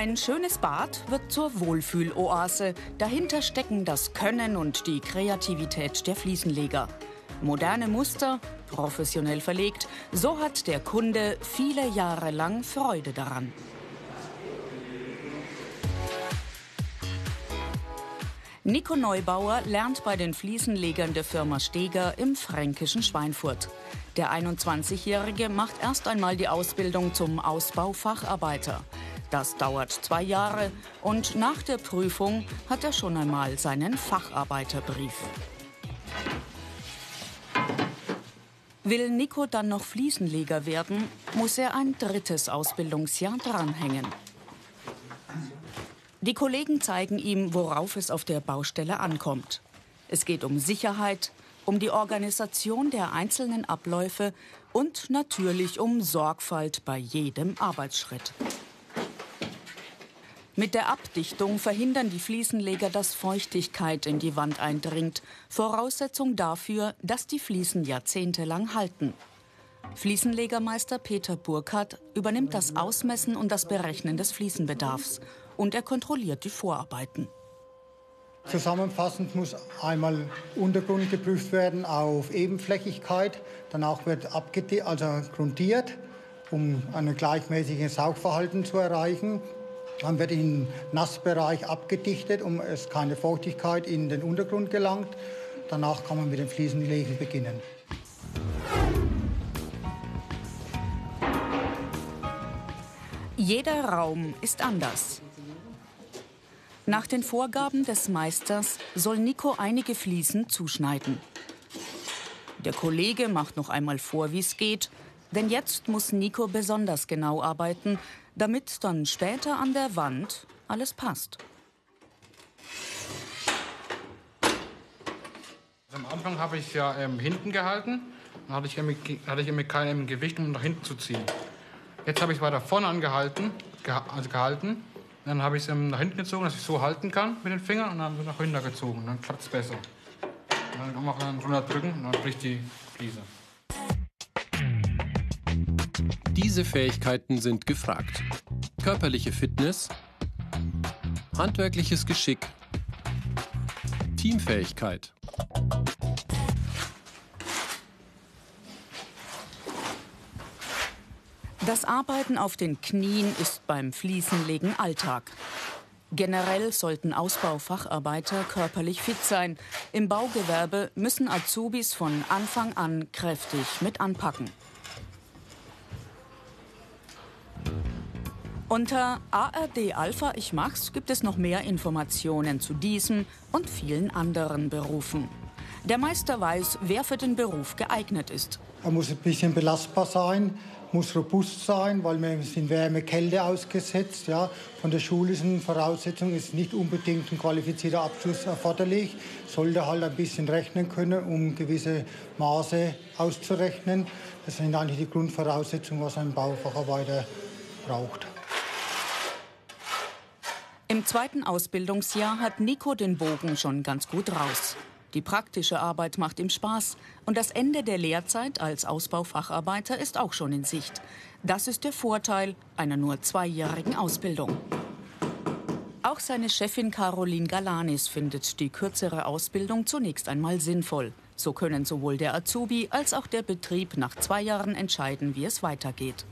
Ein schönes Bad wird zur Wohlfühloase. Dahinter stecken das Können und die Kreativität der Fliesenleger. Moderne Muster, professionell verlegt, so hat der Kunde viele Jahre lang Freude daran. Nico Neubauer lernt bei den Fliesenlegern der Firma Steger im fränkischen Schweinfurt. Der 21-Jährige macht erst einmal die Ausbildung zum Ausbaufacharbeiter. Das dauert zwei Jahre und nach der Prüfung hat er schon einmal seinen Facharbeiterbrief. Will Nico dann noch Fliesenleger werden, muss er ein drittes Ausbildungsjahr dranhängen. Die Kollegen zeigen ihm, worauf es auf der Baustelle ankommt. Es geht um Sicherheit, um die Organisation der einzelnen Abläufe und natürlich um Sorgfalt bei jedem Arbeitsschritt. Mit der Abdichtung verhindern die Fliesenleger, dass Feuchtigkeit in die Wand eindringt. Voraussetzung dafür, dass die Fliesen jahrzehntelang halten. Fliesenlegermeister Peter Burkhardt übernimmt das Ausmessen und das Berechnen des Fliesenbedarfs und er kontrolliert die Vorarbeiten. Zusammenfassend muss einmal Untergrund geprüft werden auf Ebenflächigkeit, danach wird also grundiert, um ein gleichmäßiges Saugverhalten zu erreichen. Dann wird im Nassbereich abgedichtet, um es keine Feuchtigkeit in den Untergrund gelangt. Danach kann man mit dem Fliesenlegen beginnen. Jeder Raum ist anders. Nach den Vorgaben des Meisters soll Nico einige Fliesen zuschneiden. Der Kollege macht noch einmal vor, wie es geht, denn jetzt muss Nico besonders genau arbeiten, damit dann später an der Wand alles passt. Also am Anfang habe ich ja ähm, hinten gehalten, dann hatte ich, hatte ich immer kein Gewicht, um nach hinten zu ziehen. Jetzt habe ich es weiter vorne angehalten, geha also gehalten. Dann habe ich es ähm, nach hinten gezogen, dass ich so halten kann mit den Fingern und dann wird nach hinten gezogen. Dann klappt es besser. Und dann kann man drunter drücken und dann bricht die Fliese. Diese Fähigkeiten sind gefragt. Körperliche Fitness, handwerkliches Geschick, Teamfähigkeit. Das Arbeiten auf den Knien ist beim Fliesenlegen Alltag. Generell sollten Ausbaufacharbeiter körperlich fit sein. Im Baugewerbe müssen Azubis von Anfang an kräftig mit anpacken. Unter ARD Alpha Ich Mach's gibt es noch mehr Informationen zu diesem und vielen anderen Berufen. Der Meister weiß, wer für den Beruf geeignet ist. Er muss ein bisschen belastbar sein, muss robust sein, weil wir sind Wärme, Kälte ausgesetzt. Ja. Von der schulischen Voraussetzung ist nicht unbedingt ein qualifizierter Abschluss erforderlich. Sollte halt ein bisschen rechnen können, um gewisse Maße auszurechnen. Das sind eigentlich die Grundvoraussetzungen, was ein Baufacharbeiter braucht. Im zweiten Ausbildungsjahr hat Nico den Bogen schon ganz gut raus. Die praktische Arbeit macht ihm Spaß und das Ende der Lehrzeit als Ausbaufacharbeiter ist auch schon in Sicht. Das ist der Vorteil einer nur zweijährigen Ausbildung. Auch seine Chefin Caroline Galanis findet die kürzere Ausbildung zunächst einmal sinnvoll. So können sowohl der Azubi als auch der Betrieb nach zwei Jahren entscheiden, wie es weitergeht.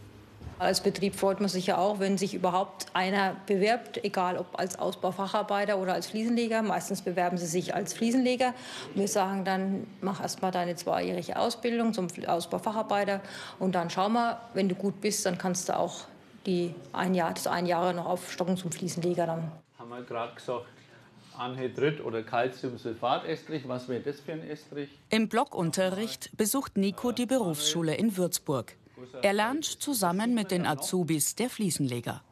Als Betrieb freut man sich ja auch, wenn sich überhaupt einer bewirbt, egal ob als Ausbaufacharbeiter oder als Fliesenleger. Meistens bewerben sie sich als Fliesenleger. Und wir sagen dann, mach erst mal deine zweijährige Ausbildung zum Ausbaufacharbeiter und dann schau mal, wenn du gut bist, dann kannst du auch die ein Jahr, das ein Jahr noch aufstocken zum Fliesenleger dann. Haben wir gerade gesagt, Anhydrit oder Calciumsulfatestrich. Was wäre das für ein Estrich? Im Blockunterricht besucht Nico die Berufsschule in Würzburg. Er lernt zusammen mit den Azubis der Fliesenleger.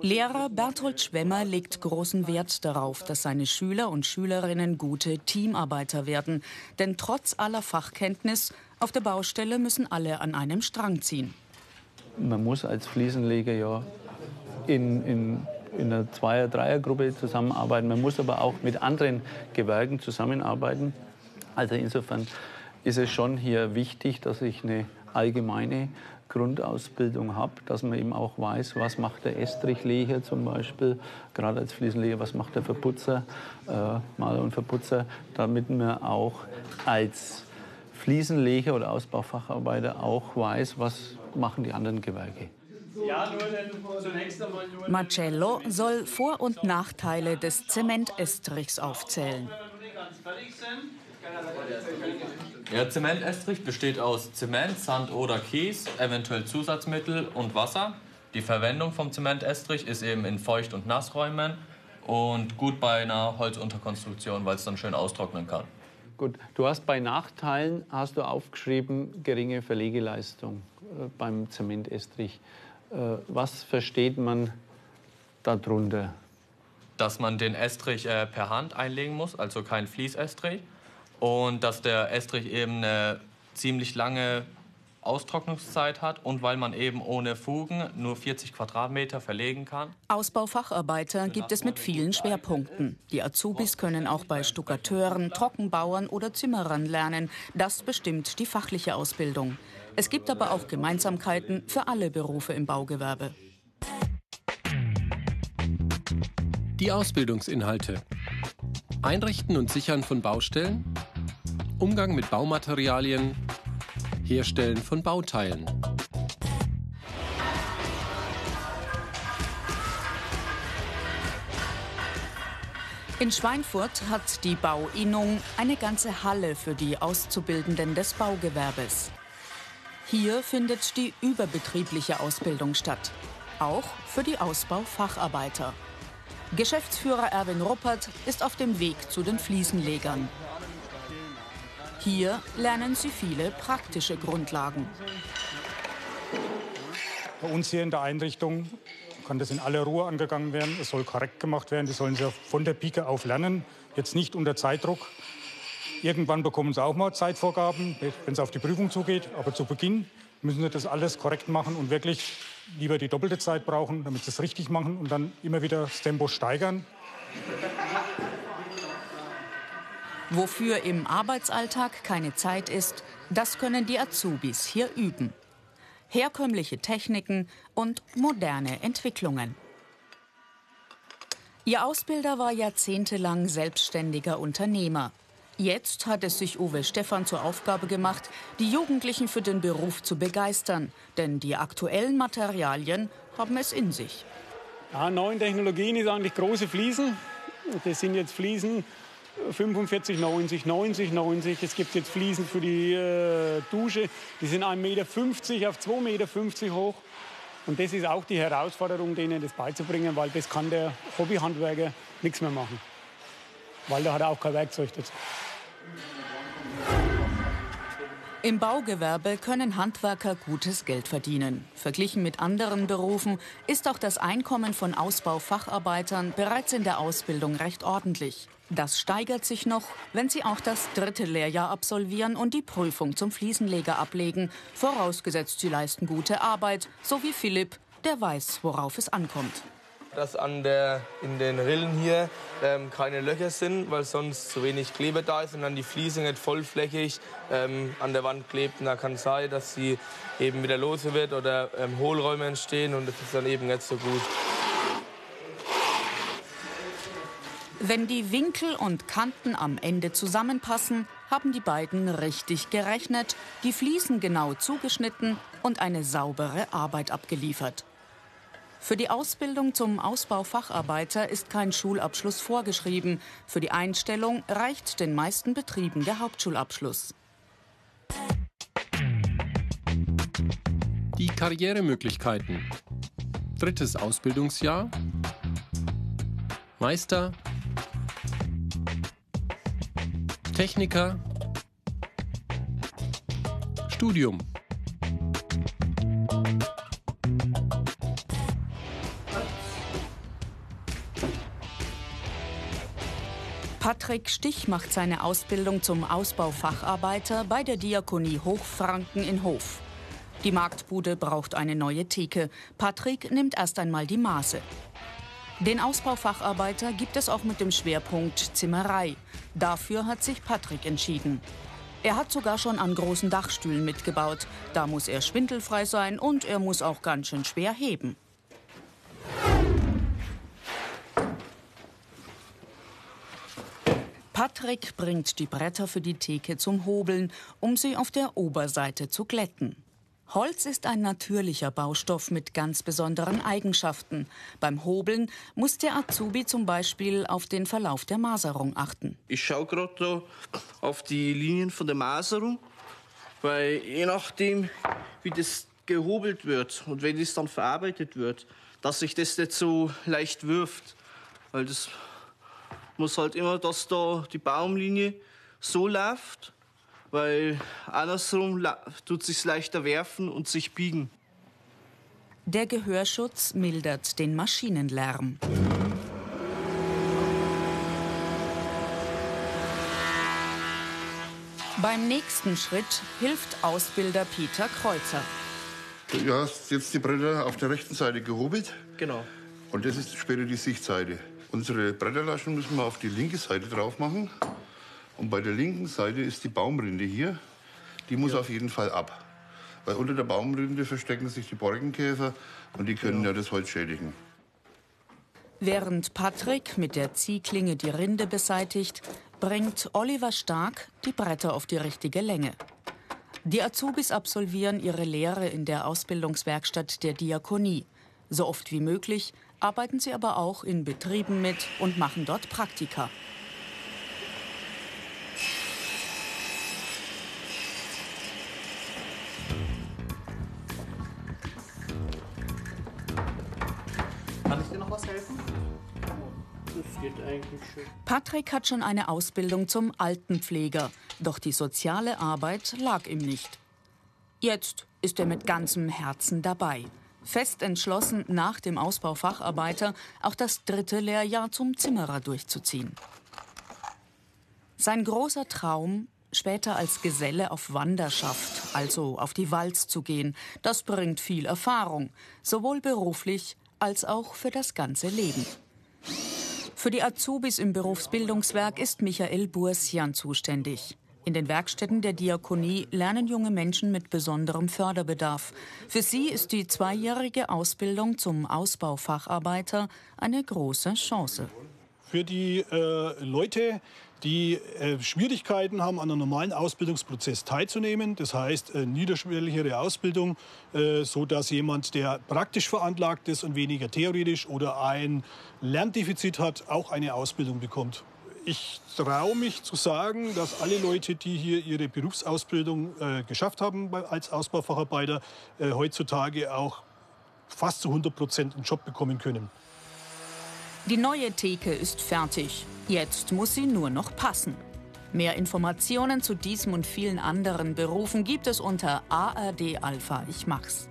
Lehrer Berthold Schwemmer legt großen Wert darauf, dass seine Schüler und Schülerinnen gute Teamarbeiter werden. Denn trotz aller Fachkenntnis auf der Baustelle müssen alle an einem Strang ziehen. Man muss als Fliesenleger ja in, in, in einer Zweier-, Dreiergruppe zusammenarbeiten. Man muss aber auch mit anderen Gewerken zusammenarbeiten. Also insofern ist es schon hier wichtig, dass ich eine allgemeine Grundausbildung habe, dass man eben auch weiß, was macht der Estrichleger zum Beispiel, gerade als Fliesenleger, was macht der Verputzer, äh, Maler und Verputzer, damit man auch als Fliesenleger oder Ausbaufacharbeiter auch weiß, was machen die anderen Gewerke. Marcello soll Vor- und Nachteile des Zementestrichs aufzählen. Ja, Zementestrich besteht aus Zement, Sand oder Kies, eventuell Zusatzmittel und Wasser. Die Verwendung vom Zementestrich ist eben in Feucht- und Nassräumen und gut bei einer Holzunterkonstruktion, weil es dann schön austrocknen kann. Gut, du hast bei Nachteilen hast du aufgeschrieben geringe Verlegeleistung äh, beim Zementestrich. Äh, was versteht man darunter? Dass man den Estrich äh, per Hand einlegen muss, also kein Fließestrich und dass der Estrich eben eine ziemlich lange Austrocknungszeit hat und weil man eben ohne Fugen nur 40 Quadratmeter verlegen kann. Ausbaufacharbeiter gibt es mit vielen Schwerpunkten. Die Azubis können auch bei Stuckateuren, Trockenbauern oder Zimmerern lernen. Das bestimmt die fachliche Ausbildung. Es gibt aber auch Gemeinsamkeiten für alle Berufe im Baugewerbe. Die Ausbildungsinhalte. Einrichten und Sichern von Baustellen, Umgang mit Baumaterialien, Herstellen von Bauteilen. In Schweinfurt hat die Bauinnung eine ganze Halle für die Auszubildenden des Baugewerbes. Hier findet die überbetriebliche Ausbildung statt, auch für die Ausbaufacharbeiter. Geschäftsführer Erwin Ruppert ist auf dem Weg zu den Fliesenlegern. Hier lernen sie viele praktische Grundlagen. Bei uns hier in der Einrichtung kann das in aller Ruhe angegangen werden. Es soll korrekt gemacht werden. Das sollen sie von der Pike auf lernen. Jetzt nicht unter Zeitdruck. Irgendwann bekommen sie auch mal Zeitvorgaben, wenn es auf die Prüfung zugeht. Aber zu Beginn müssen sie das alles korrekt machen und wirklich lieber die doppelte Zeit brauchen, damit sie es richtig machen und dann immer wieder das Tempo steigern. Wofür im Arbeitsalltag keine Zeit ist, das können die Azubis hier üben. Herkömmliche Techniken und moderne Entwicklungen. Ihr Ausbilder war jahrzehntelang selbstständiger Unternehmer. Jetzt hat es sich Uwe Stephan zur Aufgabe gemacht, die Jugendlichen für den Beruf zu begeistern. Denn die aktuellen Materialien haben es in sich. Ja, neuen Technologien ist eigentlich große Fliesen. Das sind jetzt Fliesen 45, 90, 90, 90. Es gibt jetzt Fliesen für die äh, Dusche. Die sind 1,50 Meter auf 2,50 Meter hoch. Und das ist auch die Herausforderung, denen das beizubringen, weil das kann der Hobbyhandwerker nichts mehr machen. Weil da hat er auch kein Werkzeug dazu. Im Baugewerbe können Handwerker gutes Geld verdienen. Verglichen mit anderen Berufen ist auch das Einkommen von Ausbaufacharbeitern bereits in der Ausbildung recht ordentlich. Das steigert sich noch, wenn sie auch das dritte Lehrjahr absolvieren und die Prüfung zum Fliesenleger ablegen, vorausgesetzt sie leisten gute Arbeit, so wie Philipp, der weiß, worauf es ankommt dass an der, in den Rillen hier ähm, keine Löcher sind, weil sonst zu wenig Kleber da ist und dann die Fliese nicht vollflächig ähm, an der Wand klebt. Und da kann es sein, dass sie eben wieder lose wird oder ähm, Hohlräume entstehen und das ist dann eben nicht so gut. Wenn die Winkel und Kanten am Ende zusammenpassen, haben die beiden richtig gerechnet, die Fliesen genau zugeschnitten und eine saubere Arbeit abgeliefert. Für die Ausbildung zum Ausbaufacharbeiter ist kein Schulabschluss vorgeschrieben. Für die Einstellung reicht den meisten Betrieben der Hauptschulabschluss. Die Karrieremöglichkeiten. Drittes Ausbildungsjahr. Meister. Techniker. Studium. Patrick Stich macht seine Ausbildung zum Ausbaufacharbeiter bei der Diakonie Hochfranken in Hof. Die Marktbude braucht eine neue Theke. Patrick nimmt erst einmal die Maße. Den Ausbaufacharbeiter gibt es auch mit dem Schwerpunkt Zimmerei. Dafür hat sich Patrick entschieden. Er hat sogar schon an großen Dachstühlen mitgebaut. Da muss er schwindelfrei sein und er muss auch ganz schön schwer heben. Patrick bringt die Bretter für die Theke zum Hobeln, um sie auf der Oberseite zu glätten. Holz ist ein natürlicher Baustoff mit ganz besonderen Eigenschaften. Beim Hobeln muss der Azubi zum Beispiel auf den Verlauf der Maserung achten. Ich schaue gerade auf die Linien von der Maserung, weil je nachdem, wie das gehobelt wird und wenn es dann verarbeitet wird, dass sich das nicht so leicht wirft. Weil das muss halt immer, dass da die Baumlinie so läuft, weil andersrum tut sich leichter werfen und sich biegen. Der Gehörschutz mildert den Maschinenlärm. Beim nächsten Schritt hilft Ausbilder Peter Kreuzer. Du hast jetzt die Bretter auf der rechten Seite gehobelt. Genau. Und das ist später die Sichtseite. Unsere Bretterlaschen müssen wir auf die linke Seite drauf machen. Und bei der linken Seite ist die Baumrinde hier. Die muss ja. auf jeden Fall ab. Weil unter der Baumrinde verstecken sich die Borkenkäfer und die können genau. ja das Holz schädigen. Während Patrick mit der Ziehklinge die Rinde beseitigt, bringt Oliver Stark die Bretter auf die richtige Länge. Die Azubis absolvieren ihre Lehre in der Ausbildungswerkstatt der Diakonie. So oft wie möglich arbeiten sie aber auch in Betrieben mit und machen dort Praktika. Geht eigentlich schön. Patrick hat schon eine Ausbildung zum Altenpfleger, doch die soziale Arbeit lag ihm nicht. Jetzt ist er mit ganzem Herzen dabei fest entschlossen, nach dem Ausbau Facharbeiter auch das dritte Lehrjahr zum Zimmerer durchzuziehen. Sein großer Traum, später als Geselle auf Wanderschaft, also auf die Walz zu gehen, das bringt viel Erfahrung, sowohl beruflich als auch für das ganze Leben. Für die Azubis im Berufsbildungswerk ist Michael Bursian zuständig. In den Werkstätten der Diakonie lernen junge Menschen mit besonderem Förderbedarf. Für sie ist die zweijährige Ausbildung zum Ausbaufacharbeiter eine große Chance. Für die äh, Leute, die äh, Schwierigkeiten haben, an einem normalen Ausbildungsprozess teilzunehmen. Das heißt, äh, niederschwelligere Ausbildung, äh, so jemand, der praktisch veranlagt ist und weniger theoretisch oder ein Lerndefizit hat, auch eine Ausbildung bekommt. Ich traue mich zu sagen, dass alle Leute, die hier ihre Berufsausbildung äh, geschafft haben als Ausbaufacharbeiter, äh, heutzutage auch fast zu 100 Prozent einen Job bekommen können. Die neue Theke ist fertig. Jetzt muss sie nur noch passen. Mehr Informationen zu diesem und vielen anderen Berufen gibt es unter ARD Alpha Ich Mach's.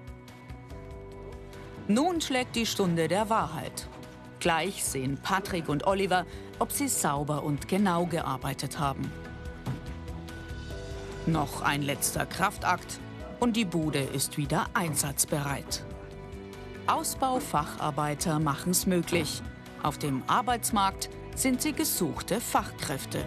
Nun schlägt die Stunde der Wahrheit. Gleich sehen Patrick und Oliver, ob sie sauber und genau gearbeitet haben. Noch ein letzter Kraftakt und die Bude ist wieder einsatzbereit. Ausbaufacharbeiter machen es möglich. Auf dem Arbeitsmarkt sind sie gesuchte Fachkräfte.